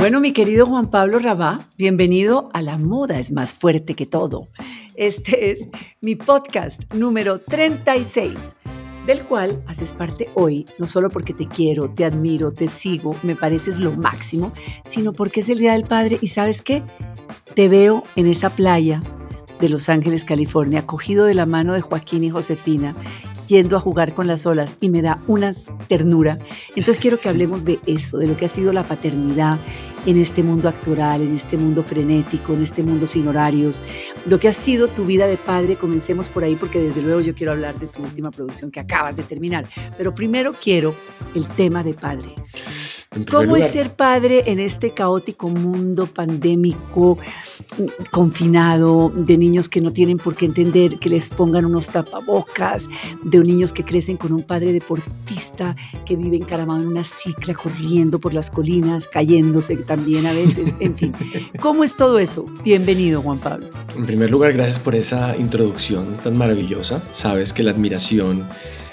Bueno, mi querido Juan Pablo Rabá, bienvenido a La Moda es más fuerte que todo. Este es mi podcast número 36, del cual haces parte hoy, no solo porque te quiero, te admiro, te sigo, me pareces lo máximo, sino porque es el Día del Padre y sabes qué, te veo en esa playa de Los Ángeles, California, cogido de la mano de Joaquín y Josefina yendo a jugar con las olas y me da una ternura. Entonces quiero que hablemos de eso, de lo que ha sido la paternidad en este mundo actoral, en este mundo frenético, en este mundo sin horarios, lo que ha sido tu vida de padre. Comencemos por ahí porque desde luego yo quiero hablar de tu última producción que acabas de terminar. Pero primero quiero el tema de padre. ¿Cómo es ser padre en este caótico mundo pandémico, confinado, de niños que no tienen por qué entender que les pongan unos tapabocas, de niños que crecen con un padre deportista que vive encaramado en una cicla, corriendo por las colinas, cayéndose también a veces, en fin. ¿Cómo es todo eso? Bienvenido, Juan Pablo. En primer lugar, gracias por esa introducción tan maravillosa. Sabes que la admiración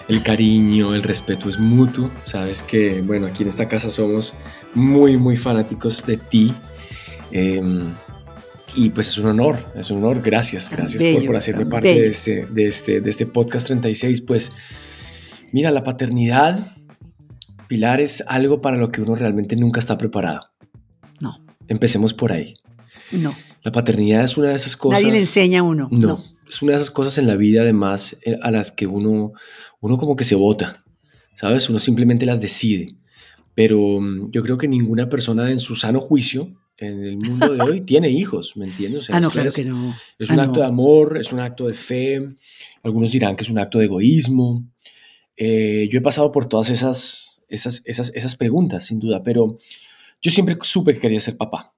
el cariño, el respeto es mutuo. Sabes que, bueno, aquí en esta casa somos muy, muy fanáticos de ti. Em, y pues es un honor, es un honor. Gracias, gracias por, hacerme parte de este, de, este, de este podcast 36. Pues mira, la paternidad, Pilar, es algo para lo que uno realmente nunca está preparado. No. Empecemos por ahí. No. La paternidad es una de esas cosas. Nadie le enseña a uno. no. Es una de esas cosas en la vida, además, eh, a las que uno uno como que se vota, ¿sabes? Uno simplemente las decide. Pero mm, yo creo que ninguna persona en su sano juicio en el mundo de hoy tiene hijos, ¿me entiendes? ah, no, claro que no. Es un ah, acto de amor, es un acto de fe. Algunos dirán que es un acto de egoísmo. Eh, yo he pasado por todas esas, esas, esas, esas preguntas, sin duda, pero yo siempre supe que quería ser papá.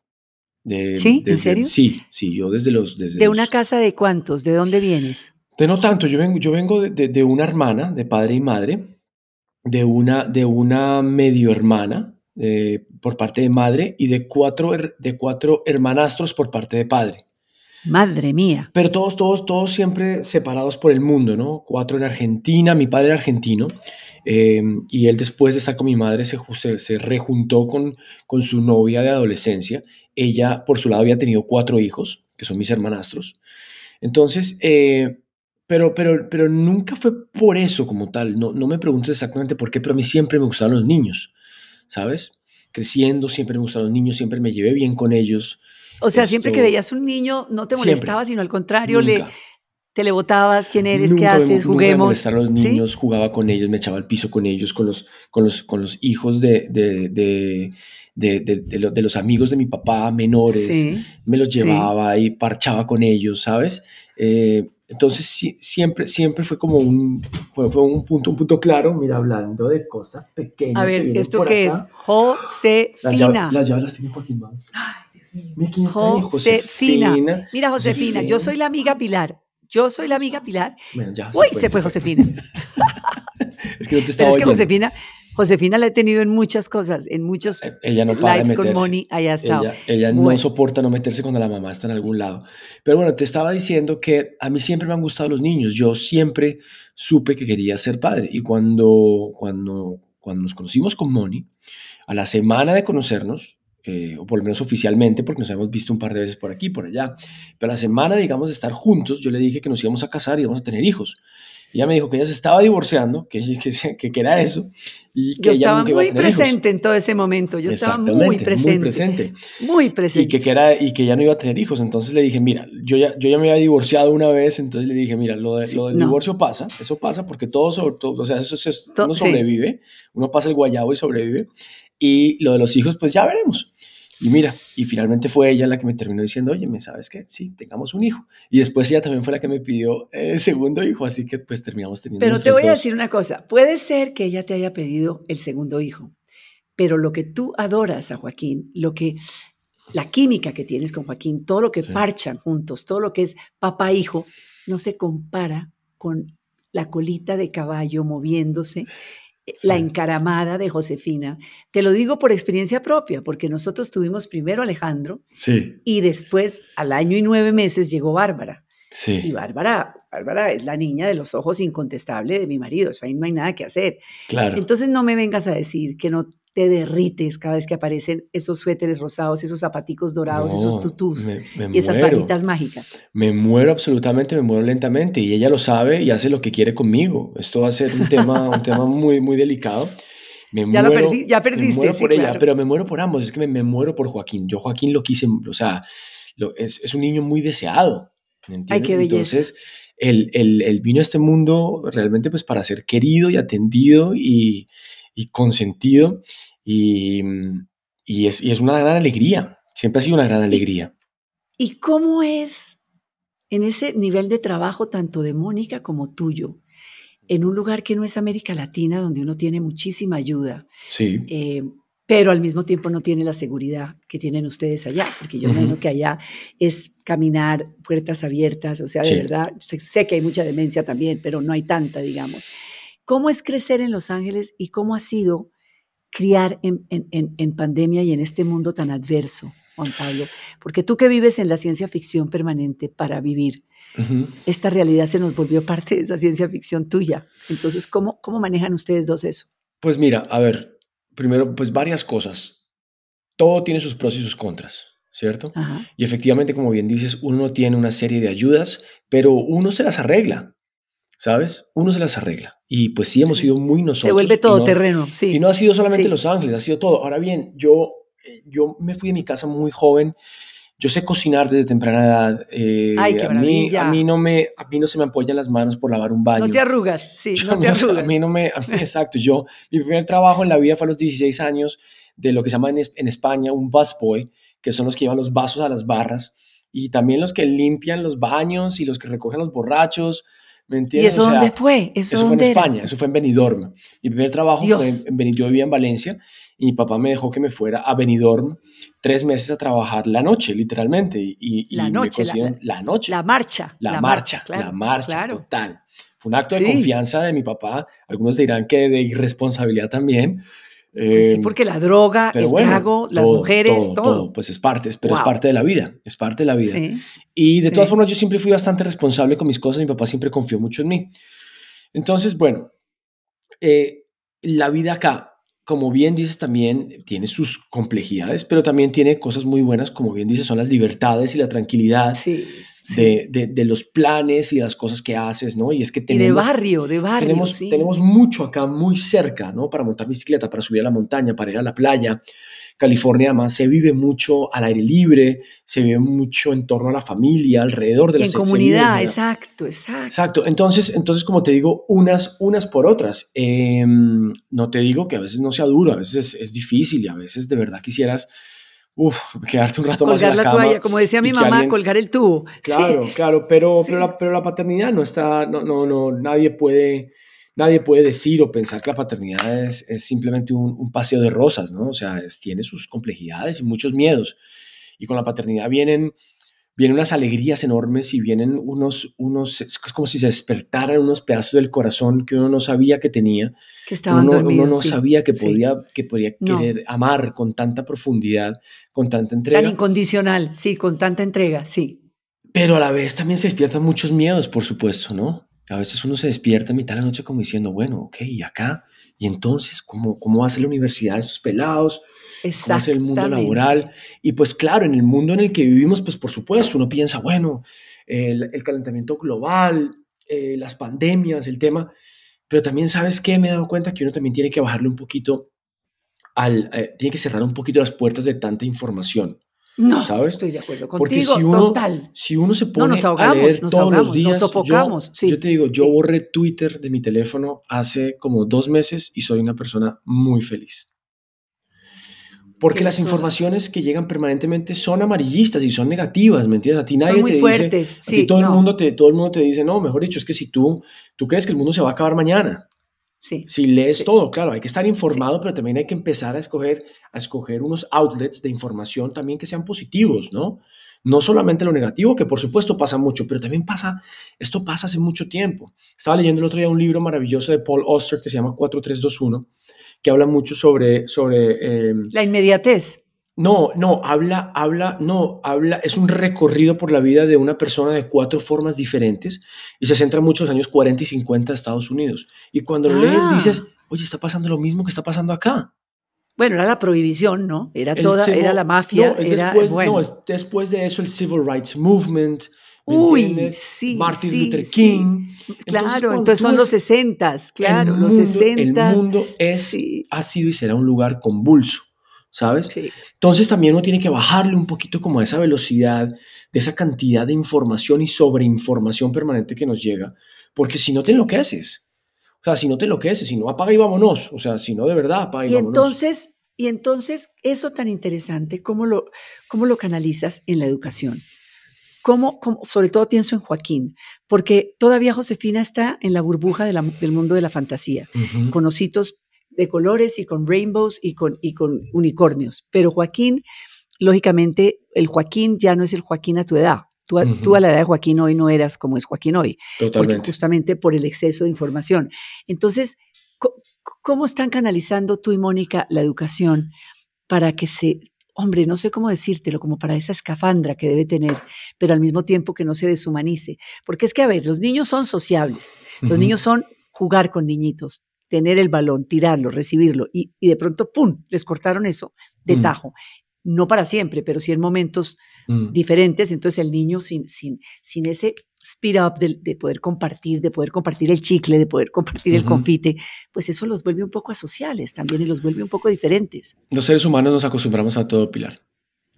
De, ¿Sí? ¿En serio? Sí, sí, yo desde los... Desde ¿De una casa de cuántos? ¿De dónde vienes? De no tanto, yo vengo, yo vengo de, una hermana, de padre y madre, de una, de una medio hermana eh, por parte de madre y de cuatro, de cuatro hermanastros por parte de padre. Madre mía. Pero todos, todos, todos siempre separados por el mundo, ¿no? Cuatro en Argentina, mi padre era argentino, eh, y él después de estar con mi madre se, se, rejuntó con, con su novia de adolescencia. Ella, por su lado, había tenido cuatro hijos, que son mis hermanastros. Entonces, eh, pero, pero, pero nunca fue por eso como tal. No, no me preguntes exactamente por qué, pero a mí siempre me gustaron los niños, ¿sabes? Creciendo, siempre me gustaron los niños, siempre me llevé bien con ellos. O sea, siempre que veías un niño no te molestaba, sino al contrario, le, te le botabas, quién eres, qué haces, juguemos. Nunca me los niños, jugaba con ellos, me echaba al piso con ellos, con los, con los, con los hijos de, de, de de, de, de, los amigos de mi papá menores, me los llevaba y parchaba con ellos, ¿sabes? Eh, entonces siempre, siempre fue como un, fue, un, punto, un punto claro, mira, hablando de cosas pequeñas. A ver, ¿esto qué es? Josefina. Las llaves las tiene Joaquín, Ay, Dios mío. Josefina. Mira, Josefina, yo soy la amiga Pilar. Yo soy la amiga Pilar. Bueno, ya, Uy, se fue, Josefina. es que no te estaba Pero es que Josefina, Josefina la he tenido en muchas cosas, en muchos e, ella no para likes con Moni, allá está. Ella, ella no soporta no meterse cuando la mamá está en algún lado. Pero bueno, te estaba diciendo que a mí siempre me han gustado los niños. Yo siempre supe que quería ser padre. Y cuando, cuando, cuando nos conocimos con Moni, a la semana de conocernos, eh, o por lo menos oficialmente, porque nos hemos visto un par de veces por aquí, por allá, pero a la semana, digamos, de estar juntos, yo le dije que nos íbamos a casar y íbamos a tener hijos. Ella me dijo que ella se estaba divorciando, que, que, que, era eso. Y que yo estaba muy presente en todo ese momento, yo estaba muy presente. Muy presente. Muy presente. Y que, era, y que ya no iba a tener hijos. Entonces le dije, mira, yo ya, yo ya me había divorciado una vez, entonces le dije, mira, lo, de, lo del divorcio pasa, eso pasa porque todo, sobre todo, o sea, eso, uno sobrevive, uno pasa el guayabo y sobrevive. Y lo de los hijos, pues ya veremos. Y mira, y finalmente fue ella la que me terminó diciendo, oye, ¿me sabes qué? Sí, tengamos un hijo. Y después ella también fue la que me pidió el segundo hijo, así que pues terminamos teniendo Pero te voy a decir una cosa, puede ser que ella te haya pedido el segundo hijo, pero lo que tú adoras a Joaquín, lo que la química que tienes con Joaquín, todo lo que parchan juntos, todo lo que es papá-hijo, no se compara con la colita de caballo moviéndose la encaramada de Josefina. Te lo digo por experiencia propia, porque nosotros tuvimos primero a Alejandro sí. y después, al año y nueve meses, llegó Bárbara. Sí. Y Bárbara, Bárbara es la niña de los ojos incontestable de mi marido, eso ahí no hay nada que hacer. Claro. Entonces no me vengas a decir que no te derrites cada vez que aparecen esos suéteres rosados, esos zapaticos dorados, esos tutús y esas varitas mágicas. Me muero absolutamente, me muero lentamente y ella lo sabe y hace lo que quiere conmigo. Esto va a ser un tema, un tema muy, muy delicado. ya, lo perdí, ya perdiste, me muero por ella, pero me muero por ambos. Es que me, muero por Joaquín. Yo Joaquín lo quise, o sea, es, es, un niño muy deseado. Ay, qué belleza. Entonces, él, él, vino a este mundo realmente pues para ser querido y atendido y, y consentido y, y, es, y, es, una gran alegría, siempre ha sido una gran alegría. ¿Y cómo es en ese nivel de trabajo tanto de Mónica como tuyo? En un lugar que no es América Latina, donde uno tiene muchísima ayuda. Sí. Eh, pero al mismo tiempo no tiene la seguridad que tienen ustedes allá, porque yo uh que allá es caminar puertas abiertas, o sea, de verdad, sé, que hay mucha demencia también, pero no hay tanta, digamos. ¿Cómo es crecer en Los Ángeles y cómo ha sido criar en, en, pandemia y en este mundo tan adverso, Juan Pablo? Porque tú que vives en la ciencia ficción permanente para vivir, esta realidad se nos volvió parte de esa ciencia ficción tuya. Entonces, ¿cómo, cómo manejan ustedes dos eso? Pues mira, a ver, primero, pues varias cosas. Todo tiene sus pros y sus contras, ¿cierto? Y efectivamente, como bien dices, uno tiene una serie de ayudas, pero uno se las arregla, ¿sabes? Uno se las arregla. Y pues sí, hemos sido muy nosotros. Se vuelve todo terreno, sí. Y no ha sido solamente Los Ángeles, ha sido todo. Ahora bien, yo, eh, yo me fui de mi casa muy joven yo sé cocinar desde temprana edad. Eh, Ay, qué a mí, a mí no me, a mí no se me apoyan las manos por lavar un baño. No te arrugas, sí, no te arrugas. A mí no me, exacto. Yo, mi primer trabajo en la vida fue a los 16 años de lo que se llama en, en España un busboy, que son los que llevan los vasos a las barras y también los que limpian los baños y los que recogen los borrachos. ¿Me entiendes? ¿Y eso dónde fue? Eso, fue en España, eso fue en Benidorm. Mi primer trabajo fue en, en Benidorm, yo vivía en Valencia y mi papá me dejó que me fuera a Benidorm tres meses a trabajar la noche, literalmente. Y, la noche, la, noche. La marcha. La, marcha, la marcha, total. Fue un acto de confianza de mi papá. Algunos dirán que de irresponsabilidad también. Pues sí, em, porque la droga, el trago, las mujeres, todo, Pues es parte, pero es parte de la vida, es parte de la vida. y de todas formas yo siempre fui bastante responsable con mis cosas, mi papá siempre confió mucho en mí. Entonces, bueno, eh, la vida acá como bien dices, también tiene sus complejidades, pero también tiene cosas muy buenas, como bien dices, son las libertades y la tranquilidad De, los planes y las cosas que haces, ¿no? Y es que tenemos... de barrio, de barrio, tenemos, tenemos mucho acá muy cerca, ¿no? Para montar bicicleta, para subir a la montaña, para ir a la playa. California además se vive mucho al aire libre, se vive mucho en torno a la familia, alrededor de la En comunidad, exacto, exacto. Exacto, entonces, entonces como te digo, unas, unas por otras. Em, no te digo que a veces no sea duro, a veces es, difícil y a veces de verdad quisieras quedarte un rato más en la, cama toalla, como decía mi mamá, colgar el tubo. Claro, claro, pero, pero, la, pero la paternidad no está, no, no, no, nadie puede nadie puede decir o pensar que la paternidad es, simplemente un, paseo de rosas, ¿no? O sea, tiene sus complejidades y muchos miedos. Y con la paternidad vienen, vienen unas alegrías enormes y vienen unos, unos, es como si se despertaran unos pedazos del corazón que uno no sabía que tenía. Que estaban uno, dormidos, uno no sabía que podía, que podía querer amar con tanta profundidad, con tanta entrega. Tan incondicional, sí, con tanta entrega, sí. Pero a la vez también se despiertan muchos miedos, por supuesto, ¿no? A veces uno se despierta a mitad de la noche como diciendo, bueno, ok, ¿y acá? ¿Y entonces cómo, cómo va a ser la universidad de esos pelados? ¿Cómo va a ser el mundo laboral? Y pues claro, en el mundo en el que vivimos, pues por supuesto, uno piensa, bueno, el, calentamiento global, eh, las pandemias, el tema, pero también sabes que me he dado cuenta que uno también tiene que bajarle un poquito al, eh, tiene que cerrar un poquito las puertas de tanta información. No, ¿sabes? estoy de acuerdo contigo, Porque si uno, total. Si uno se pone nos ahogamos, a leer todos los días, nos sofocamos. Yo, yo te digo, yo borré Twitter de mi teléfono hace como dos meses y soy una persona muy feliz. Porque las informaciones que llegan permanentemente son amarillistas y son negativas, ¿me entiendes? A ti nadie son muy te fuertes. dice, sí, todo, el mundo te, todo el mundo te dice, no, mejor dicho, es que si tú, tú crees que el mundo se va a acabar mañana, si lees todo, claro, hay que estar informado, pero también hay que empezar a escoger, a escoger unos outlets de información también que sean positivos, ¿no? No solamente lo negativo, que por supuesto pasa mucho, pero también pasa, esto pasa hace mucho tiempo. Estaba leyendo el otro día un libro maravilloso de Paul Auster que se llama 4321, que habla mucho sobre... sobre em, La inmediatez. No, no, habla, habla, no, habla, es un recorrido por la vida de una persona de cuatro formas diferentes y se centra mucho en los años 40 y 50 de Estados Unidos. Y cuando lo lees ah. dices, oye, está pasando lo mismo que está pasando acá. Bueno, era la prohibición, ¿no? Era toda, era la mafia. No, era, después, no, después de eso el Civil Rights Movement. Uy, sí, Martin Luther King. Claro, entonces, son los sesentas, claro, los sesentas. El mundo es, ha sido y será un lugar convulso, ¿sabes? Entonces también uno tiene que bajarle un poquito como a esa velocidad, de esa cantidad de información y sobreinformación permanente que nos llega, porque si no te enloqueces. O sea, si no te enloqueces, si no apaga y vámonos. O sea, si no de verdad apaga y, y Entonces, y entonces, eso tan interesante, ¿cómo lo, cómo lo canalizas en la educación? ¿Cómo, sobre todo pienso en Joaquín, porque todavía Josefina está en la burbuja del mundo de la fantasía, con ositos de colores y con rainbows y con, y con unicornios. Pero Joaquín, lógicamente, el Joaquín ya no es el Joaquín a tu edad. Tú, tú, a la edad de Joaquín hoy no eras como es Joaquín hoy. Totalmente. Porque justamente por el exceso de información. Entonces, ¿cómo están canalizando tú y Mónica la educación para que se hombre, no sé cómo decírtelo, como para esa escafandra que debe tener, pero al mismo tiempo que no se deshumanice. Porque es que, a ver, los niños son sociables, los niños son jugar con niñitos, tener el balón, tirarlo, recibirlo, y, de pronto, ¡pum!, les cortaron eso de mm. tajo. No para siempre, pero sí en momentos mm. diferentes. Entonces el niño sin, sin, sin ese speed up de, poder compartir, de poder compartir el chicle, de poder compartir el confite, pues eso los vuelve un poco asociales también y los vuelve un poco diferentes. Los seres humanos nos acostumbramos a todo, Pilar.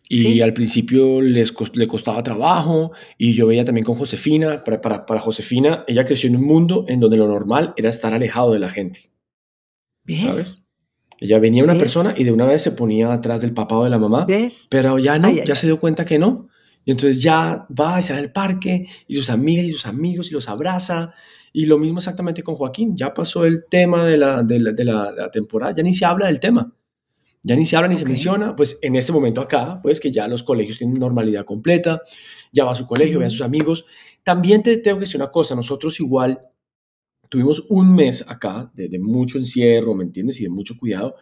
Y al principio les le costaba trabajo y yo veía también con Josefina, para, para, para, Josefina, ella creció en un mundo en donde lo normal era estar alejado de la gente. ¿Ves? ¿Sabes? Ella venía una persona y de una vez se ponía atrás del papá o de la mamá. ¿Ves? Pero ya no, ya se dio cuenta que no. Y entonces ya va y sale al parque y sus amigas y sus amigos y los abraza. Y lo mismo exactamente con Joaquín. Ya pasó el tema de la, de la, temporada, ya ni se habla del tema. Ya ni se habla ni se menciona. Pues en este momento acá, pues que ya los colegios tienen normalidad completa, ya va a su colegio, ve a sus amigos. También te tengo que decir una cosa, nosotros igual tuvimos un mes acá de, mucho encierro, ¿me entiendes? Y de mucho cuidado.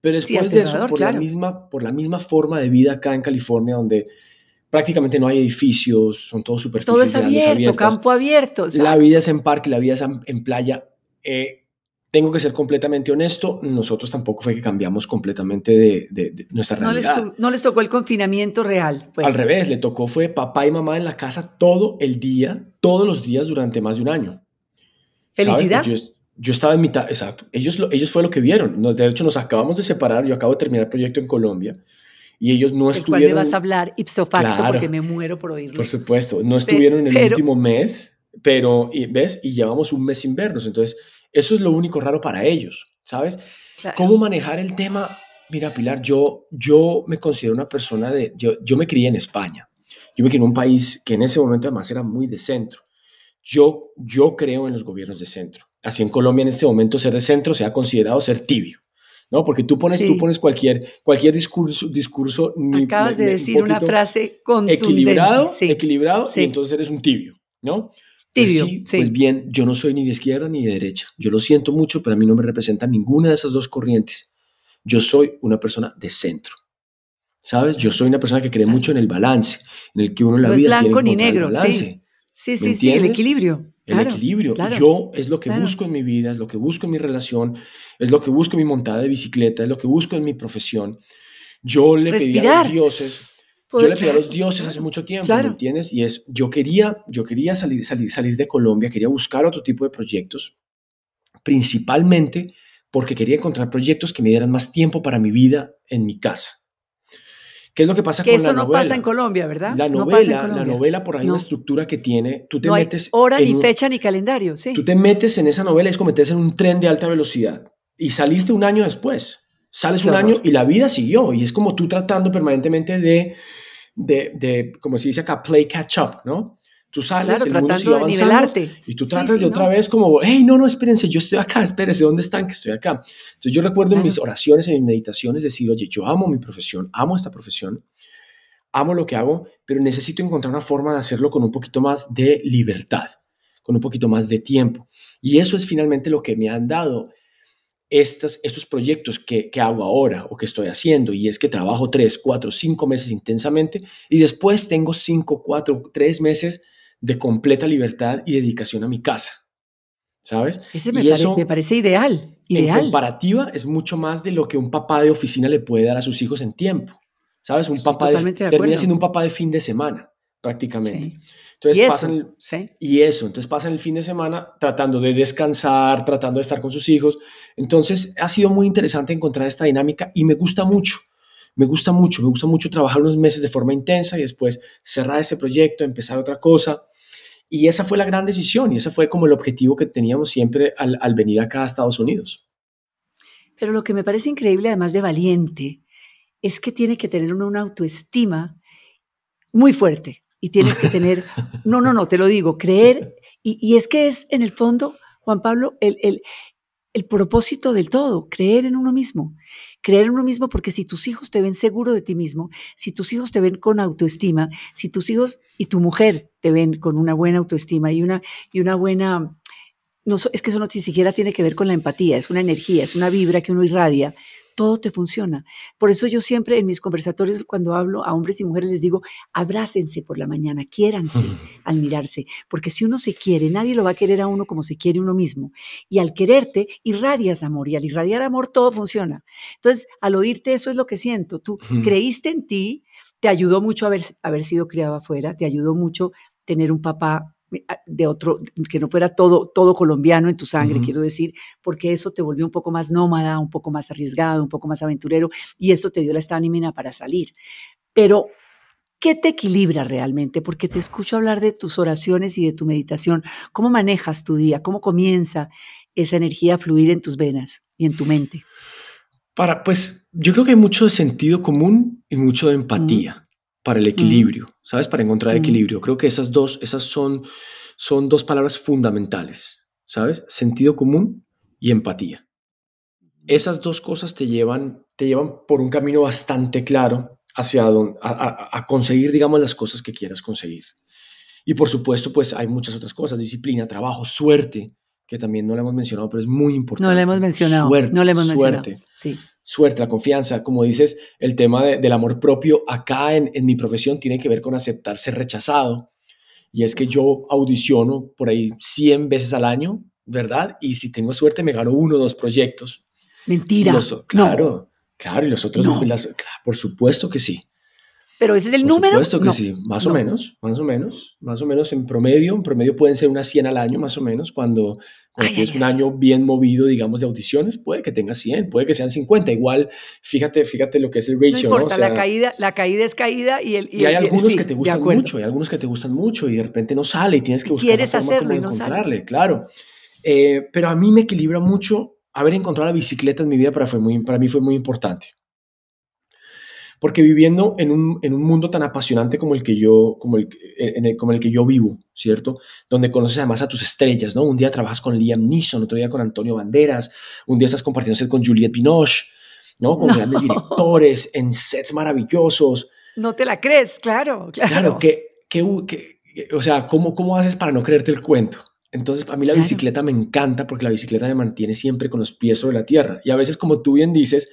Pero después de eso, por, la misma, por la misma forma de vida acá en California, donde prácticamente no hay edificios, son todos superficies Todo es abierto, campo abierto. La vida es en parque, la vida es en playa. Eh, tengo que ser completamente honesto, nosotros tampoco fue que cambiamos completamente de, nuestra realidad. No les, no les, tocó el confinamiento real. Pues. Al revés, le tocó fue papá y mamá en la casa todo el día, todos los días durante más de un año. Felicidad. Yo, estaba en mitad, exacto. Ellos, ellos fue lo que vieron. De hecho, nos acabamos de separar. Yo acabo de terminar el proyecto en Colombia y ellos no estuvieron... cual me vas a hablar ipso facto porque me muero por oírlo. Por supuesto, no estuvieron en el último mes, pero, ¿ves? Y llevamos un mes sin vernos, entonces eso es lo único raro para ellos, ¿sabes? ¿Cómo manejar el tema? Mira, Pilar, yo, yo me considero una persona de... Yo, yo me crié en España, yo me crié en un país que en ese momento además era muy de centro. Yo, yo creo en los gobiernos de centro. Así en Colombia en este momento ser de centro se ha considerado ser tibio. ¿no? Porque tú pones, tú pones cualquier, cualquier discurso, discurso Acabas de decir una frase contundente. Equilibrado, equilibrado, y entonces eres un tibio, ¿no? Pues tibio, sí, Pues bien, yo no soy ni de izquierda ni de derecha. Yo lo siento mucho, pero a mí no me representa ninguna de esas dos corrientes. Yo soy una persona de centro. ¿Sabes? Yo soy una persona que cree mucho en el balance, en el que uno en la no vida es blanco ni negro, el balance. Sí, sí, sí, el equilibrio. El equilibrio. Yo es lo que busco en mi vida, es lo que busco en mi relación, es lo que busco en mi montada de bicicleta, es lo que busco en mi profesión. Yo le pedí a los dioses, yo le pedí a los dioses hace mucho tiempo, ¿me entiendes? Y es, yo quería, yo quería salir, salir, salir de Colombia, quería buscar otro tipo de proyectos, principalmente porque quería encontrar proyectos que me dieran más tiempo para mi vida en mi casa. ¿Qué es lo que pasa con la novela? Eso no pasa en Colombia, ¿verdad? La novela, la novela por ahí una estructura que tiene, tú te no metes hay hora ni fecha ni calendario, sí. Tú te metes en esa novela y es como meterse en un tren de alta velocidad y saliste un año después. Sales un año y la vida siguió y es como tú tratando permanentemente de, de, de, como se dice acá, play catch up, ¿no? Tú sales, el mundo sigue avanzando y tú tratas de otra vez como, hey, no, no, espérense, yo estoy acá, espérense, ¿dónde están? Que estoy acá. Entonces yo recuerdo en mis oraciones, en mis meditaciones, decir, oye, yo amo mi profesión, amo esta profesión, amo lo que hago, pero necesito encontrar una forma de hacerlo con un poquito más de libertad, con un poquito más de tiempo. Y eso es finalmente lo que me han dado estas, estos proyectos que, que, hago ahora o que estoy haciendo, y es que trabajo tres, cuatro, cinco meses intensamente y después tengo cinco, cuatro, tres meses de completa libertad y dedicación a mi casa. ¿Sabes? Ese me, eso, me parece ideal. Ideal. En comparativa, es mucho más de lo que un papá de oficina le puede dar a sus hijos en tiempo. ¿Sabes? Un papá de, termina siendo un papá de fin de semana, prácticamente. Entonces y pasan eso, y eso, entonces pasan el fin de semana tratando de descansar, tratando de estar con sus hijos. Entonces ha sido muy interesante encontrar esta dinámica y me gusta mucho. Me gusta mucho, me gusta mucho trabajar unos meses de forma intensa y después cerrar ese proyecto, empezar otra cosa. Y esa fue la gran decisión y ese fue como el objetivo que teníamos siempre al, al venir acá a Estados Unidos. Pero lo que me parece increíble, además de valiente, es que tiene que tener una autoestima muy fuerte y tienes que tener, no, no, no, te lo digo, creer, y, y es que es en el fondo, Juan Pablo, el, el, el propósito del todo, creer en uno mismo. Creer en uno mismo porque si tus hijos te ven seguro de ti mismo, si tus hijos te ven con autoestima, si tus hijos y tu mujer te ven con una buena autoestima y una, y una buena... No, es que eso no ni siquiera tiene que ver con la empatía, es una energía, es una vibra que uno irradia todo te funciona. Por eso yo siempre en mis conversatorios, cuando hablo a hombres y mujeres, les digo, abrácense por la mañana, quiéranse al mirarse, porque si uno se quiere, nadie lo va a querer a uno como se quiere uno mismo. Y al quererte, irradias amor, y al irradiar amor, todo funciona. Entonces, al oírte, eso es lo que siento. Tú creíste en ti, te ayudó mucho haber, haber sido criado afuera, te ayudó mucho tener un papá de otro, que no fuera todo, todo colombiano en tu sangre, quiero decir, porque eso te volvió un poco más nómada, un poco más arriesgado, un poco más aventurero, y eso te dio la estamina para salir. Pero, ¿qué te equilibra realmente? Porque te escucho hablar de tus oraciones y de tu meditación. ¿Cómo manejas tu día? ¿Cómo comienza esa energía a fluir en tus venas y en tu mente? Para, pues, yo creo que hay mucho de sentido común y mucho de empatía para el equilibrio, ¿sabes? Para encontrar equilibrio. Creo que esas dos, esas son, son dos palabras fundamentales, ¿sabes? Sentido común y empatía. Esas dos cosas te llevan, te llevan por un camino bastante claro hacia donde, a, conseguir, digamos, las cosas que quieras conseguir. Y por supuesto, pues hay muchas otras cosas, disciplina, trabajo, suerte, que también no le hemos mencionado, pero es muy importante. No le hemos mencionado. Suerte, no le hemos suerte. Sí suerte, la confianza, como dices, el tema del amor propio acá en, mi profesión tiene que ver con aceptar ser rechazado. Y es que yo audiciono por ahí 100 veces al año, ¿verdad? Y si tengo suerte me gano uno o dos proyectos. Mentira. claro, claro, y los otros, por supuesto que sí. Pero ese es el número. Por supuesto que sí, más o menos, más o menos, más o menos en promedio, en promedio pueden ser unas 100 al año, más o menos, cuando, tienes un año bien movido, digamos, de audiciones, puede que tengas 100, puede que sean 50, igual, fíjate, fíjate lo que es el ratio, ¿no? Importa, la, caída, la caída es caída y el... Y, hay algunos que te gustan mucho, hay algunos que te gustan mucho y de repente no sale y tienes que buscar Quieres forma hacerlo y no encontrarle, claro. Eh, pero a mí me equilibra mucho haber encontrado la bicicleta en mi vida para, fue muy, para mí fue muy importante. Porque viviendo en un, en un mundo tan apasionante como el, que yo, como, el, en el, como el que yo vivo, ¿cierto? Donde conoces además a tus estrellas, ¿no? Un día trabajas con Liam Neeson, otro día con Antonio Banderas, un día estás compartiendo con Juliette Binoche, ¿no? Con grandes directores, en sets maravillosos. No te la crees, claro, claro. Claro, que, que, o sea, ¿cómo, ¿cómo haces para no creerte el cuento? Entonces, a mí la bicicleta me encanta porque la bicicleta me mantiene siempre con los pies sobre la tierra. Y a veces, como tú bien dices,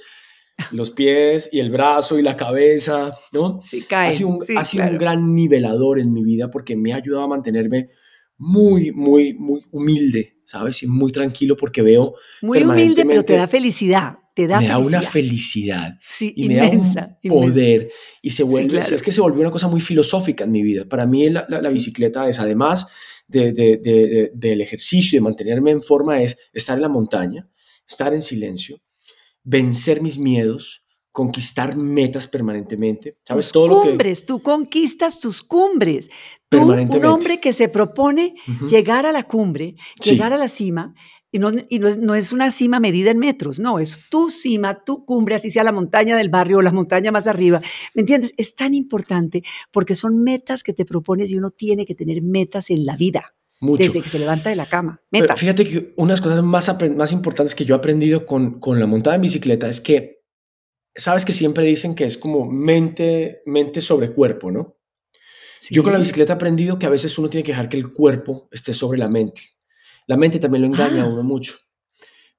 los pies y el brazo y la cabeza, ¿no? Sí, cae. Ha sido, un, un gran nivelador en mi vida porque me ha ayudado a mantenerme muy, muy, muy humilde, ¿sabes? Y muy tranquilo porque veo. Muy humilde, pero te da felicidad. Te da me da una felicidad. Sí, y inmensa, me da un poder. Y se vuelve, es que se volvió una cosa muy filosófica en mi vida. Para mí la, la, bicicleta es, además de, de, de, del ejercicio y de mantenerme en forma, es estar en la montaña, estar en silencio, vencer mis miedos, conquistar metas permanentemente. ¿Sabes? Tus Todo cumbres, tú conquistas tus cumbres. Tú, un hombre que se propone llegar a la cumbre, llegar a la cima, y, no, y no, es, no, es, una cima medida en metros, no, es tu cima, tu cumbre, así sea la montaña del barrio o la montaña más arriba. ¿Me entiendes? Es tan importante porque son metas que te propones y uno tiene que tener metas en la vida. Desde que se levanta de la cama. Metas. fíjate que una de las cosas más, más importantes que yo he aprendido con, con la montada en bicicleta es que, sabes que siempre dicen que es como mente, mente sobre cuerpo, ¿no? Yo con la bicicleta he aprendido que a veces uno tiene que dejar que el cuerpo esté sobre la mente. La mente también lo engaña a ah. uno mucho.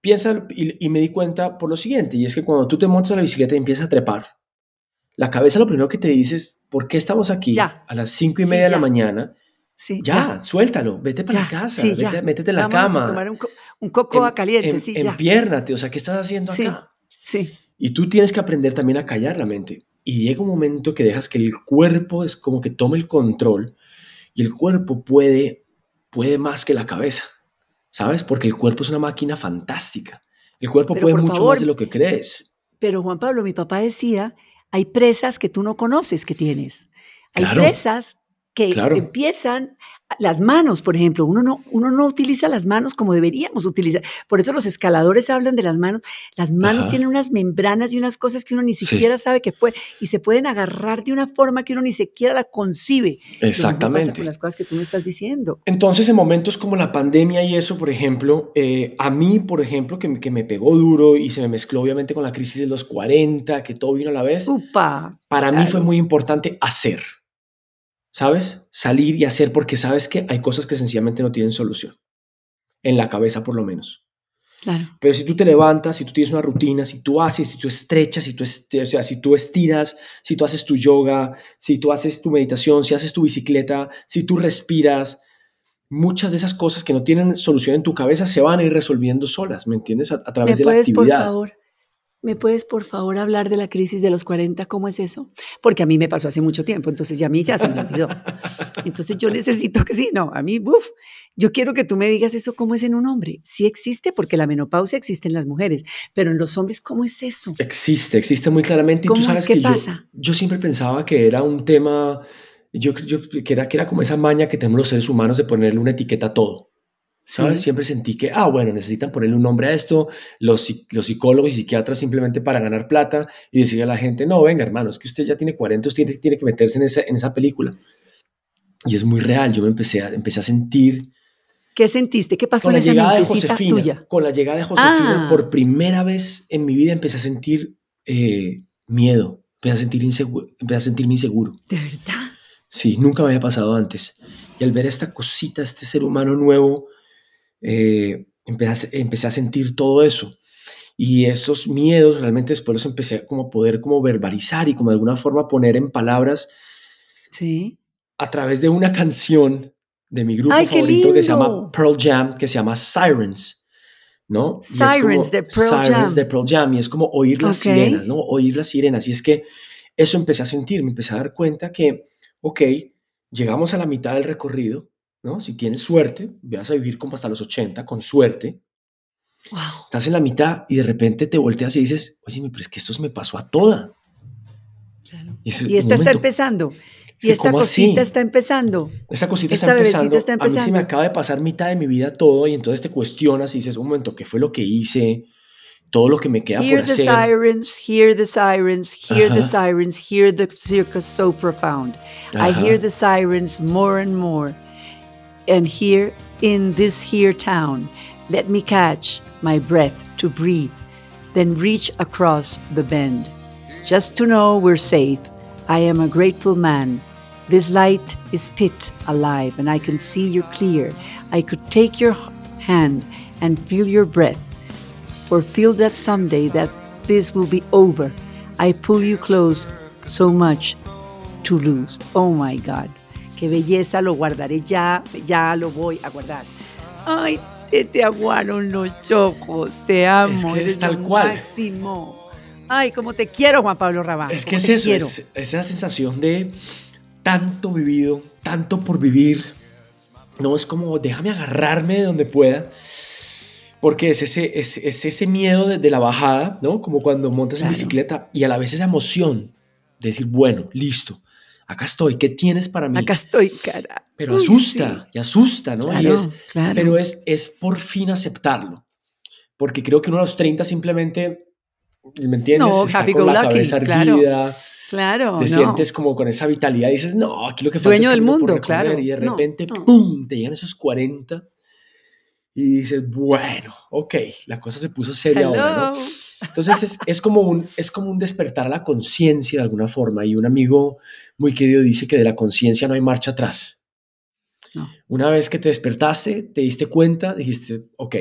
Piensa, y, y, me di cuenta por lo siguiente, y es que cuando tú te montas a la bicicleta y empiezas a trepar, la cabeza lo primero que te dice es, ¿por qué estamos aquí a las cinco y media de la mañana? Sí, ya, suéltalo, vete para la casa, vete, métete en la Vamos cama. A tomar un, un cocoa caliente, em, sí, ya. Empiérnate, o sea, ¿qué estás haciendo acá? Sí. Y tú tienes que aprender también a callar la mente. Y llega un momento que dejas que el cuerpo es como que tome el control y el cuerpo puede, puede más que la cabeza, ¿sabes? Porque el cuerpo es una máquina fantástica. El cuerpo puede mucho más de lo que crees. Pero Juan Pablo, mi papá decía, hay presas que tú no conoces que tienes. Hay presas que empiezan las manos, por ejemplo, uno no, uno no utiliza las manos como deberíamos utilizar. Por eso los escaladores hablan de las manos. Las manos tienen unas membranas y unas cosas que uno ni siquiera sabe que puede, y se pueden agarrar de una forma que uno ni siquiera la concibe. Exactamente. con las cosas que tú me estás diciendo. Entonces, en momentos como la pandemia y eso, por ejemplo, eh, a mí, por ejemplo, que, que, me pegó duro y se me mezcló obviamente con la crisis de los 40, que todo vino a la vez, Upa, para mí fue muy importante hacer. ¿Sabes? Salir y hacer porque sabes que hay cosas que sencillamente no tienen solución. En la cabeza, por lo menos. Claro. Pero si tú te levantas, si tú tienes una rutina, si tú haces, si tú estrechas, si tú, o sea, si tú estiras, si tú haces tu yoga, si tú haces tu meditación, si haces tu bicicleta, si tú respiras, muchas de esas cosas que no tienen solución en tu cabeza se van a ir resolviendo solas, ¿me entiendes? A, través de la actividad. Por favor, ¿Me puedes, por favor, hablar de la crisis de los 40? ¿Cómo es eso? Porque a mí me pasó hace mucho tiempo, entonces ya a mí ya se me olvidó. Entonces yo necesito que sí, no, a mí, buf, yo quiero que tú me digas eso, ¿cómo es en un hombre? Sí existe, porque la menopausia existe en las mujeres, pero en los hombres, ¿cómo es eso? Existe, existe muy claramente. Y ¿Cómo tú sabes es que que pasa? Yo, yo, siempre pensaba que era un tema, yo, yo, que, era, que era como esa maña que tenemos los seres humanos de ponerle una etiqueta a todo. ¿Sabes? Siempre sentí que, ah, bueno, necesitan ponerle un nombre a esto, los, los psicólogos y psiquiatras simplemente para ganar plata y decirle a la gente, no, venga, hermano, es que usted ya tiene 40, usted tiene, tiene que meterse en esa, en esa película. Y es muy real, yo me empecé a, empecé a sentir... ¿Qué sentiste? ¿Qué pasó con en la llegada de Josefina, tuya? Con la llegada de Josefina, ah. por primera vez en mi vida empecé a sentir eh, miedo, empecé a, sentir inseguro, empecé a sentirme inseguro. ¿De verdad? Sí, nunca me había pasado antes. Y al ver esta cosita, este ser humano nuevo, eh, empecé, empecé, a sentir todo eso. Y esos miedos realmente después los empecé como a poder como verbalizar y como de alguna forma poner en palabras sí. a través de una canción de mi grupo favorito que se llama Pearl Jam, que se llama Sirens. ¿no? Sirens de Pearl Sirens Jam. de Pearl Jam y es como oír las Okay. sirenas, ¿no? Oír las sirenas y es que eso empecé a sentir, me empecé a dar cuenta que, ok, llegamos a la mitad del recorrido, ¿no? Si tienes suerte, vas a vivir como hasta los 80, con suerte. Wow. Estás en la mitad y de repente te volteas y dices, oye, pero es que esto se me pasó a toda. Claro. Y, esta está empezando. es Y esta cosita está empezando. Esa cosita está empezando. está A mí se me acaba de pasar mitad de mi vida todo y entonces te cuestionas y dices, un momento, ¿qué fue lo que hice? Todo lo que me queda Hear por the hacer. sirens, hear the sirens, hear the sirens, hear the circus so profound. I hear the sirens more and more. And here in this here town, let me catch my breath to breathe, then reach across the bend. Just to know we're safe, I am a grateful man. This light is pit alive, and I can see you clear. I could take your hand and feel your breath for feel that someday that this will be over. I pull you close so much to lose. Oh my God. Qué belleza, lo guardaré ya, ya lo voy a guardar. Ay, te, te aguaron los ojos, te amo, Es que es eres tal lo cual. máximo. Ay, como te quiero, Juan Pablo Rabán. Es que es eso, es esa sensación de tanto vivido, tanto por vivir. No es como déjame agarrarme de donde pueda. Porque es ese, es, es ese miedo de, de la bajada, ¿no? Como cuando montas Claro. en bicicleta y a la vez esa emoción de decir, bueno, listo, acá estoy, ¿qué tienes para mí? Acá estoy, cara. pero Uy, asusta, sí. y asusta, ¿no? y es, claro. Pero es, es por fin aceptarlo. Porque creo que uno a los 30 simplemente, ¿me entiendes? No, Está happy con go la lucky, cabeza claro. Claro, te no. sientes como con esa vitalidad y dices, no, aquí lo que falta Dueño es del mundo, recorrer", claro. Y de No, repente, no. ¡pum!, te llegan esos 40 y dices, bueno, ok, la cosa se puso seria ahora, ¿no? Entonces es, es, como un, es como un despertar a la conciencia de alguna forma y un amigo muy querido dice que de la conciencia no hay marcha atrás. No. Una vez que te despertaste, te diste cuenta, dijiste, ok,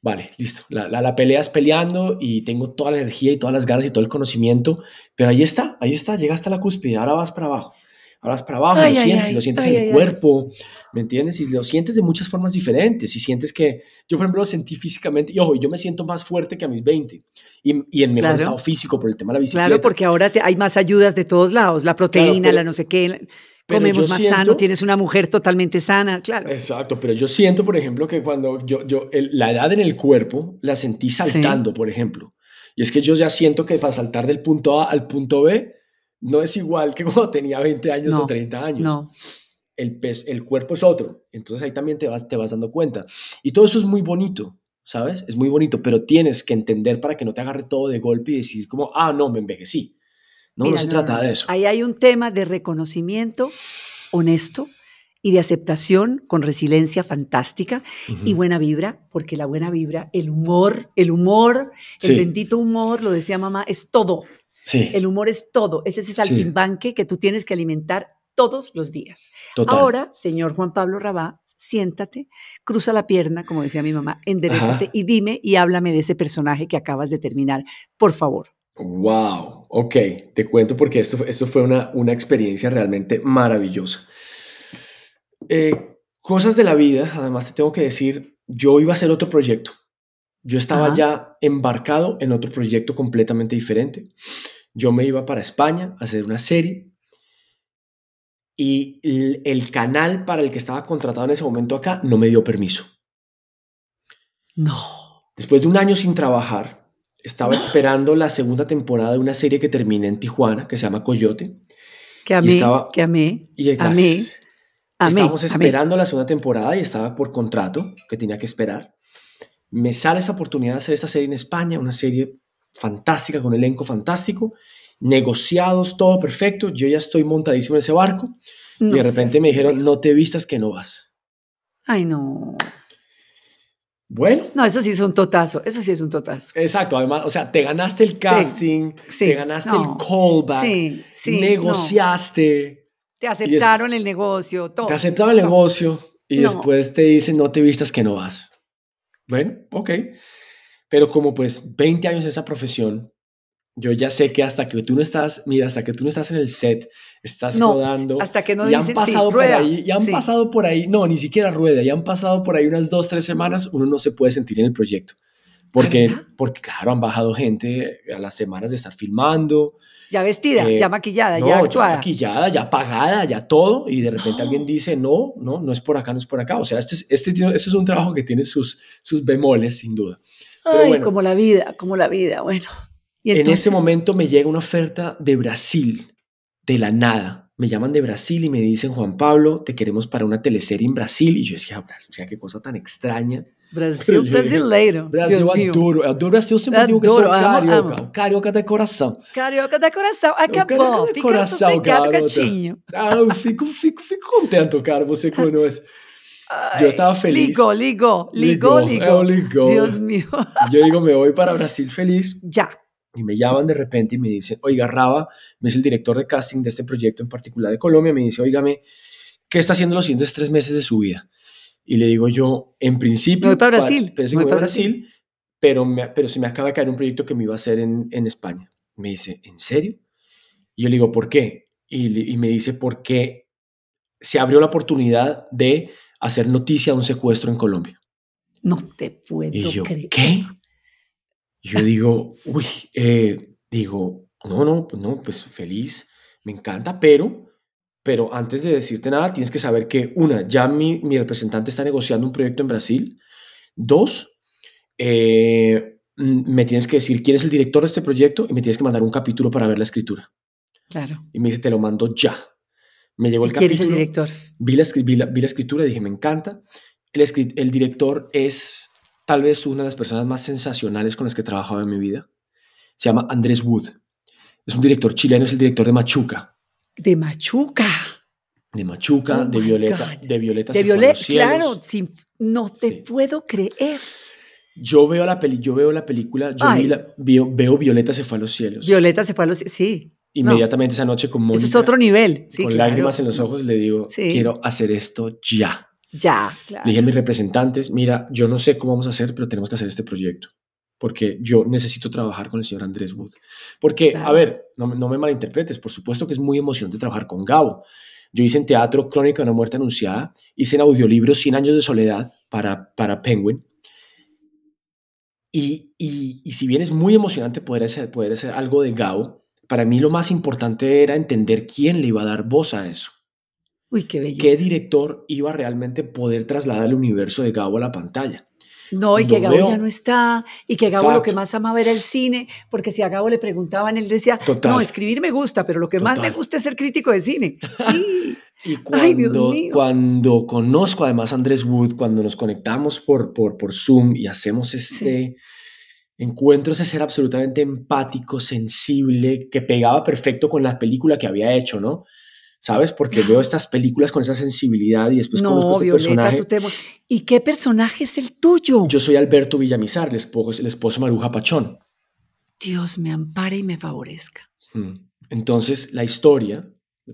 vale, listo, la, la, la peleas peleando y tengo toda la energía y todas las ganas y todo el conocimiento, pero ahí está, ahí está, llegaste a la cúspide, ahora vas para abajo. Ahora para abajo, Ay, lo ay, sientes, ay, lo sientes en el cuerpo, ¿me entiendes? Y lo sientes de muchas formas diferentes. Y sientes que, yo por ejemplo lo sentí físicamente, y ojo, yo me siento más fuerte que a mis 20, y, y en mejor Claro. estado físico por el tema de la bicicleta. Claro, porque ahora te- hay más ayudas de todos lados, la proteína, pero- la no sé qué, la- comemos más siento- sano, tienes una mujer totalmente sana, claro. Exacto, pero yo siento, por ejemplo, que cuando yo, yo el- la edad en el cuerpo la sentí saltando, por ejemplo. Y es que yo ya siento que para saltar del punto A al punto B no es igual que cuando tenía 20 años No, o 30 años. No, El, pes- el cuerpo es otro. Entonces ahí también te vas, te vas dando cuenta. Y todo eso es muy bonito, ¿sabes? Es muy bonito, pero tienes que entender para que no te agarre todo de golpe y decir como, ah, no, me envejecí. No, Mira, no se trata no. de eso. Ahí hay un tema de reconocimiento honesto y de aceptación con resiliencia fantástica y buena vibra, porque la buena vibra, el humor, el humor, el Sí. bendito humor, lo decía mamá, es todo. Sí, El humor es todo. Es ese Sí. saltimbanque que tú tienes que alimentar todos los días. total. Ahora, señor Juan Pablo Rabá, siéntate, cruza la pierna, como decía mi mamá, enderezate Ajá. y dime y háblame de ese personaje que acabas de terminar, por favor. Wow, ok, te cuento porque esto, fue- esto fue una, una experiencia realmente maravillosa. Eh, cosas de la vida, además te tengo que decir, yo iba a hacer otro proyecto. Yo estaba Ajá. ya embarcado en otro proyecto completamente diferente. Yo me iba para España a hacer una serie y el, el canal para el que estaba contratado en ese momento acá no me dio permiso. No. Después de un año sin trabajar, estaba esperando la segunda temporada de una serie que termina en Tijuana, que se llama Coyote. Que amé, estaba- que amé, Y amé, gracias. amé, Estábamos esperando la segunda temporada y estaba por contrato, que tenía que esperar. Me sale esa oportunidad de hacer esta serie en España, una serie fantástica, con elenco fantástico, negociados, todo perfecto. Yo ya estoy montadísimo en ese barco. No y de repente me dijeron, no te vistas que no vas. Ay, no. Bueno, No, eso sí es un totazo, eso sí es un totazo. exacto. Además, o sea, te ganaste el casting, sí, te ganaste no. el callback, Sí, sí. no. negociaste, Te aceptaron el negocio, todo. te aceptaban el negocio y después te dicen, no te vistas que no vas. Bueno, ok. Pero como pues 20 años en esa profesión, yo ya sé que hasta que tú no estás, mira, hasta que tú no estás en el set, estás No, rodando. hasta que no y han dicen, sí, pasado por rueda. ahí, y han Sí. pasado por ahí, no, ni siquiera rueda, ya han pasado por ahí unas dos, tres semanas, uno no se puede sentir en el proyecto. Porque, porque claro, han bajado gente a las semanas de estar filmando, Ya vestida, eh, ya maquillada, no, ya actuada. maquillada, ya pagada, ya todo, y de repente No. alguien dice, no, no, no es por acá, no es por acá. O sea, este es, este, este es un trabajo que tiene sus, sus bemoles, sin duda. Ay, bueno. como la vida, como la vida, bueno. Y En ese momento me llega una oferta de Brasil, de la nada. Me llaman de Brasil y me dicen, Juan Pablo, te queremos para una teleserie en Brasil. Y yo decía, "Bras- o sea, qué cosa tan extraña. Brasil dije, brasileiro. Brasil, adoro. Adoro Brasil, eu sempre digo que sou Adoro, amo, carioca. amo. Carioca de coração. Carioca de coração. Acabou. carioca de Fica coração, sossegado, garota. gatinho. Ah, eu fico, fico, fico contento, cara, você conosco. Ay, Yo estaba feliz. Ligó, ligó, ligó, Ligó, ligó. Dios mío. Yo digo, me voy para Brasil feliz. ya. y me llaman de repente y me dicen, oiga, Raba, me es el director de casting de este proyecto en particular de Colombia, me dice, oígame, ¿qué está haciendo los siguientes tres meses de su vida? Y le digo yo, en principio... Me voy para pa- Brasil, voy para Brasil, pero, me, pero se me acaba de caer un proyecto que me iba a hacer en, en España. Me dice, ¿en serio? Y yo le digo, ¿por qué? Y, y me dice, porque se abrió la oportunidad de hacer noticia de un secuestro en Colombia. No te puedo Y yo, creer. ¿qué? Y Yo digo, uy, eh, digo, no, no, pues no, pues feliz, me encanta, pero, pero antes de decirte nada, tienes que saber que, una, ya mi, mi representante está negociando un proyecto en Brasil. Dos, eh, me tienes que decir quién es el director de este proyecto y me tienes que mandar un capítulo para ver la escritura. Claro. Y me dice, te lo mando ya. Me llegó el ¿Y ¿Quién es el capítulo. director? Vi la, vi la- vi la escritura y dije, me encanta. El, el director es tal vez una de las personas más sensacionales con las que he trabajado en mi vida. Se llama Andrés Wood. Es un director chileno, es el director de Machuca. De Machuca. De Machuca, Oh de Violeta, de Violeta De se fue a Violet, los cielos. claro. no te Sí. puedo creer. Yo veo la peli, yo veo la película, yo Ay. vi la- veo, veo Violeta se fue a los cielos. Violeta se fue a los... Sí, Inmediatamente esa noche con Mónica, eso es otro nivel. Sí, con claro. lágrimas en los ojos, le digo, Sí. quiero hacer esto ya. Ya, claro. Le dije a mis representantes, mira, yo no sé cómo vamos a hacer, pero tenemos que hacer este proyecto. Porque yo necesito trabajar con el señor Andrés Wood. Porque, Claro. a ver, no, me- no me malinterpretes, por supuesto que es muy emocionante trabajar con Gabo, Yo hice en teatro Crónica de una muerte anunciada, hice en audiolibro 100 años de soledad para, para Penguin. Y, y, si bien es muy emocionante poder hacer, poder hacer algo de Gao, para mí lo más importante era entender quién le iba a dar voz a eso. Uy, qué belleza. ¿Qué director iba a realmente poder trasladar el universo de Gabo a la pantalla? No, y que Gabo ya no está, y que Gabo lo que más amaba era el cine, porque si a Gabo le preguntaban, él decía, no, escribir me gusta, pero lo que más me gusta es ser crítico de cine. Sí. y cuando, cuando conozco además a Andrés Wood, cuando nos conectamos por, por, por Zoom y hacemos este encuentro, ese ser absolutamente empático, sensible, que pegaba perfecto con la película que había hecho, ¿no? ¿sabes? Porque veo estas películas con esa sensibilidad y después conozco este personaje. ¿Y qué personaje es el tuyo? Yo soy Alberto Villamizar, el esposo, el esposo Maruja Pachón. Dios me ampare y me favorezca. Mm. Entonces, la historia,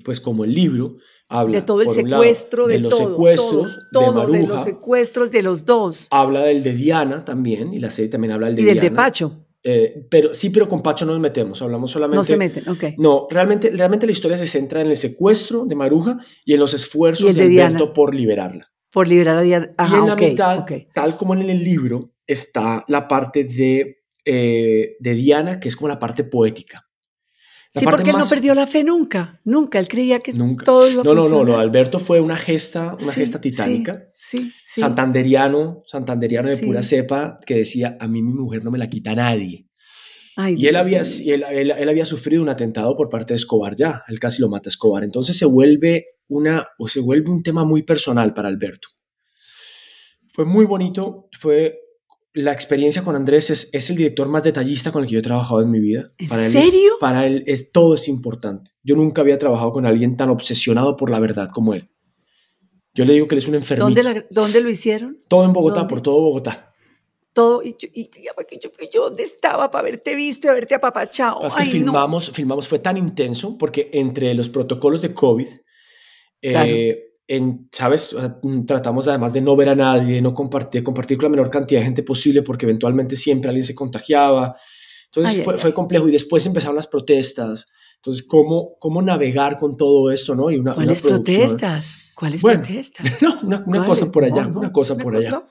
pues como el libro, habla de todo el secuestro, de, los secuestros de Maruja. De los secuestros de los dos. Habla del de Diana también, y la serie también habla del de y Diana. del de Pacho. Eh, pero sí, pero con Pacho no nos metemos, hablamos solamente. No se meten, ok. No, realmente, realmente la historia se centra en el secuestro de Maruja y en los esfuerzos de, Alberto por liberarla. Por liberar a Diana. y en la mitad, tal como en el libro, está la parte de, eh, de Diana, que es como la parte poética sí, porque él no perdió la fe nunca, nunca. Él creía que todo iba a no, No, no, no. Alberto fue una gesta, una gesta titánica. Sí, sí, Santanderiano, santanderiano de pura cepa, que decía, a mí mi mujer no me la quita nadie. y él había, él, él, había sufrido un atentado por parte de Escobar ya, él casi lo mata a Escobar. Entonces se vuelve, una, o se vuelve un tema muy personal para Alberto. Fue muy bonito, fue la experiencia con Andrés es, es, el director más detallista con el que yo he trabajado en mi vida. ¿En para serio? Él para él es, todo es importante. Yo nunca había trabajado con alguien tan obsesionado por la verdad como él. Yo le digo que él es un enfermito. ¿Dónde, ¿dónde lo hicieron? Todo en Bogotá, por todo Bogotá. Todo, y yo, y yo, yo, ¿dónde estaba para haberte visto y haberte apapachado? Es que filmamos, filmamos, fue tan intenso porque entre los protocolos de COVID, eh, en, ¿sabes? Mm, tratamos además de no ver a nadie, no compartir, compartir con la menor cantidad de gente posible porque eventualmente siempre alguien se contagiaba. Entonces fue, fue, complejo y después empezaron las protestas. Entonces, ¿cómo, cómo navegar con todo esto? ¿no? Y una, ¿Cuáles protestas? ¿Cuáles protestas? No, una, cosa por allá, una cosa por allá.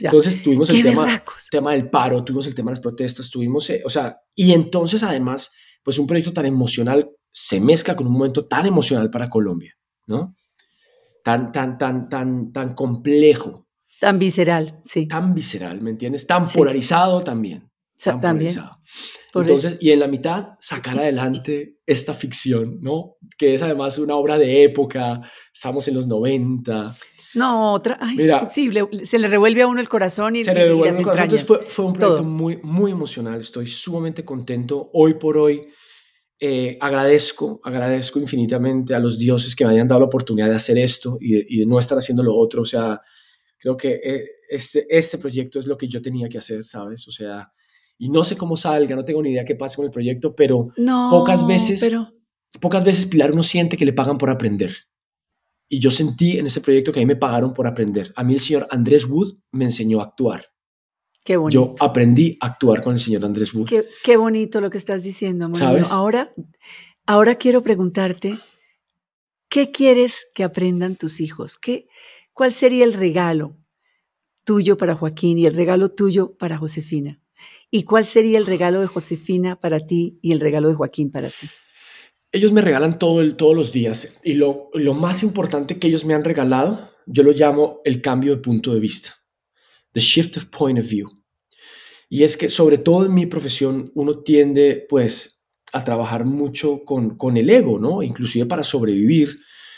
entonces tuvimos el tema, tema del paro, tuvimos el tema de las protestas, tuvimos, eh, o sea, y entonces además, pues un proyecto tan emocional se mezcla con un momento tan emocional para Colombia, ¿no? Tan, tan, tan, tan, tan complejo. Tan visceral, sí. Tan visceral, ¿me entiendes? Tan polarizado también. Tan también. Entonces, y en la mitad, sacar adelante esta ficción, ¿no? Que es además una obra de época, estamos en los 90. No, otra, ay, sí, se le revuelve a uno el corazón y, se le revuelve el corazón. Entonces fue, fue un proyecto muy, muy emocional, estoy sumamente contento. Hoy por hoy, eh, agradezco, agradezco infinitamente a los dioses que me hayan dado la oportunidad de hacer esto y de, no estar haciendo lo otro. O sea, creo que eh, este, este proyecto es lo que yo tenía que hacer, ¿sabes? O sea, y no sé cómo salga, no tengo ni idea qué pase con el proyecto, pero pocas veces, pero... pocas veces Pilar uno siente que le pagan por aprender. Y yo sentí en ese proyecto que a mí me pagaron por aprender. A mí el señor Andrés Wood me enseñó a actuar. Qué bonito. Yo aprendí a actuar con el señor Andrés Wood. Qué, bonito lo que estás diciendo, amor ¿Sabes? Ahora, ahora quiero preguntarte, ¿qué quieres que aprendan tus hijos? ¿Qué, ¿Cuál sería el regalo tuyo para Joaquín y el regalo tuyo para Josefina? ¿Y cuál sería el regalo de Josefina para ti y el regalo de Joaquín para ti? Ellos me regalan todo el, todos los días y lo, lo más importante que ellos me han regalado, yo lo llamo el cambio de punto de vista the shift of point of view. Y es que sobre todo en mi profesión uno tiende pues a trabajar mucho con, con el ego, ¿no? Inclusive para sobrevivir.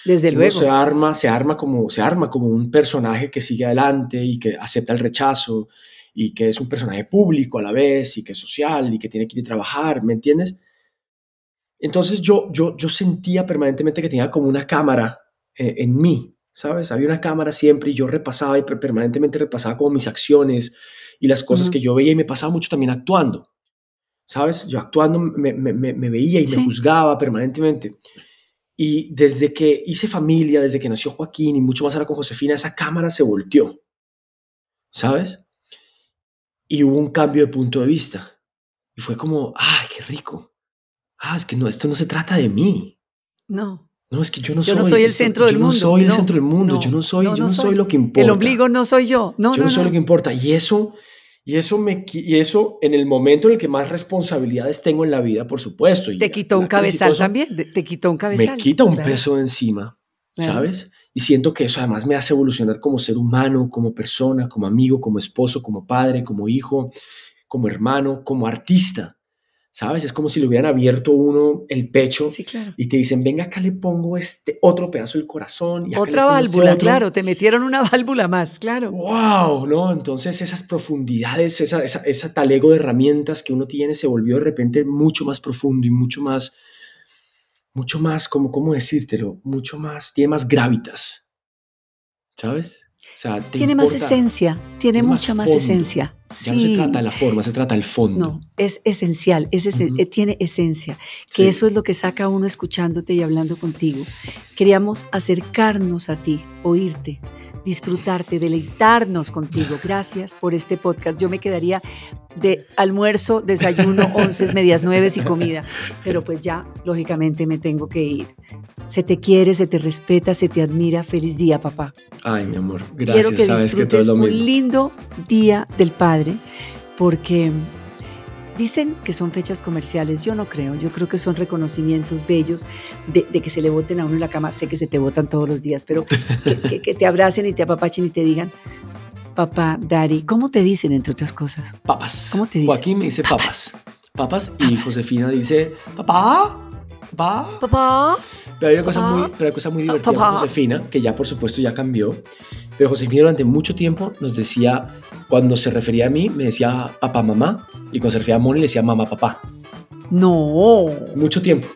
Desde luego. Se arma, se arma como se arma como un personaje que sigue adelante y que acepta el rechazo y que es un personaje público a la vez y que es social y que tiene que ir a trabajar, ¿me entiendes? Entonces yo, yo, yo sentía permanentemente que tenía como una cámara eh, en mí, ¿sabes? Había una cámara siempre y yo repasaba y permanentemente repasaba como mis acciones y las cosas que yo veía y me pasaba mucho también actuando, ¿sabes? Yo actuando me, veía y me juzgaba permanentemente. Y desde que hice familia, desde que nació Joaquín y mucho más ahora con Josefina, esa cámara se volteó, ¿sabes? Y hubo un cambio de punto de vista. Y fue como, ¡ay, qué rico! Ah, es que no, esto no se trata de mí. No. No, es que yo no Yo soy. no soy el centro del yo mundo. no soy el centro del mundo. yo no soy, yo no soy lo que importa. El ombligo no soy yo. No, yo no, no soy lo que importa. Y eso, y eso me, y eso en el momento en el que más responsabilidades tengo en la vida, por supuesto. y Te quitó un cabezal también. Te quitó un cabezal. Me quita un claro. peso de encima, Claro. ¿sabes? Y siento que eso además me hace evolucionar como ser humano, como persona, como amigo, como esposo, como padre, como hijo, como hermano, como artista. ¿Sabes? Es como si le hubieran abierto uno el pecho Sí, claro. y te dicen, venga, acá le pongo este otro pedazo del corazón. Y acá Otra este válvula, otro". claro. Te metieron una válvula más, claro. ¡Wow! ¿No? Entonces esas profundidades, esa, esa, esa talego de herramientas que uno tiene se volvió de repente mucho más profundo y mucho más, mucho más, como, ¿cómo decírtelo? Mucho más, tiene más gravitas. ¿Sabes? Sea, te Tiene más importa- esencia. Tiene, más mucha más fondo. esencia. Ya no se trata la forma, se trata del fondo. No, es esencial, es esen- Ujú. eh, tiene esencia, que Sí. eso es lo que saca a uno escuchándote y hablando contigo. Queríamos acercarnos a ti, oírte, disfrutarte, deleitarnos contigo. Gracias por este podcast. Yo me quedaría de almuerzo, desayuno, once, medias nueve y comida, pero pues ya, lógicamente, me tengo que ir. Se te quiere, se te respeta, se te admira. Feliz día, papá. Ay, mi amor, gracias. Quiero que Sabes que todo disfrutes es lo un mismo. lindo día del padre, porque dicen que son fechas comerciales. Yo no creo. Yo creo que son reconocimientos bellos de, de que se le voten a uno en la cama. Sé que se te votan todos los días, pero que, que- que te abracen y te apapachen y te digan, papá, Dari, ¿cómo te dicen entre otras cosas? Papas. ¿Cómo te dice? Joaquín me dice papas. Papas. y Josefina dice, papá, papá. Papá. Pero hay una cosa muy, pero hay una cosa muy divertida Papá. con Josefina, que ya por supuesto ya cambió. Pero Josefina durante mucho tiempo nos decía, cuando se refería a mí, me decía papá, mamá. Y cuando se refería a Moni, le decía mamá, papá. No. Mucho tiempo.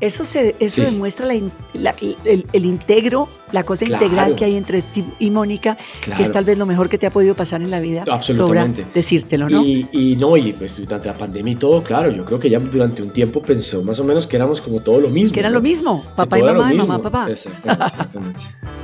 Eso, se, eso Sí. demuestra la la- el, el integro, la cosa Claro. integral que hay entre ti y Mónica, Claro. que es tal vez lo mejor que te ha podido pasar en la vida. Absolutamente. Sobra decírtelo, ¿no? Y, y no, y pues durante la pandemia y todo, claro, yo creo que ella durante un tiempo pensó más o menos que éramos como todo lo mismo. que era ¿no? lo mismo, papá y mamá, y mamá, papá. Exactamente, exactamente.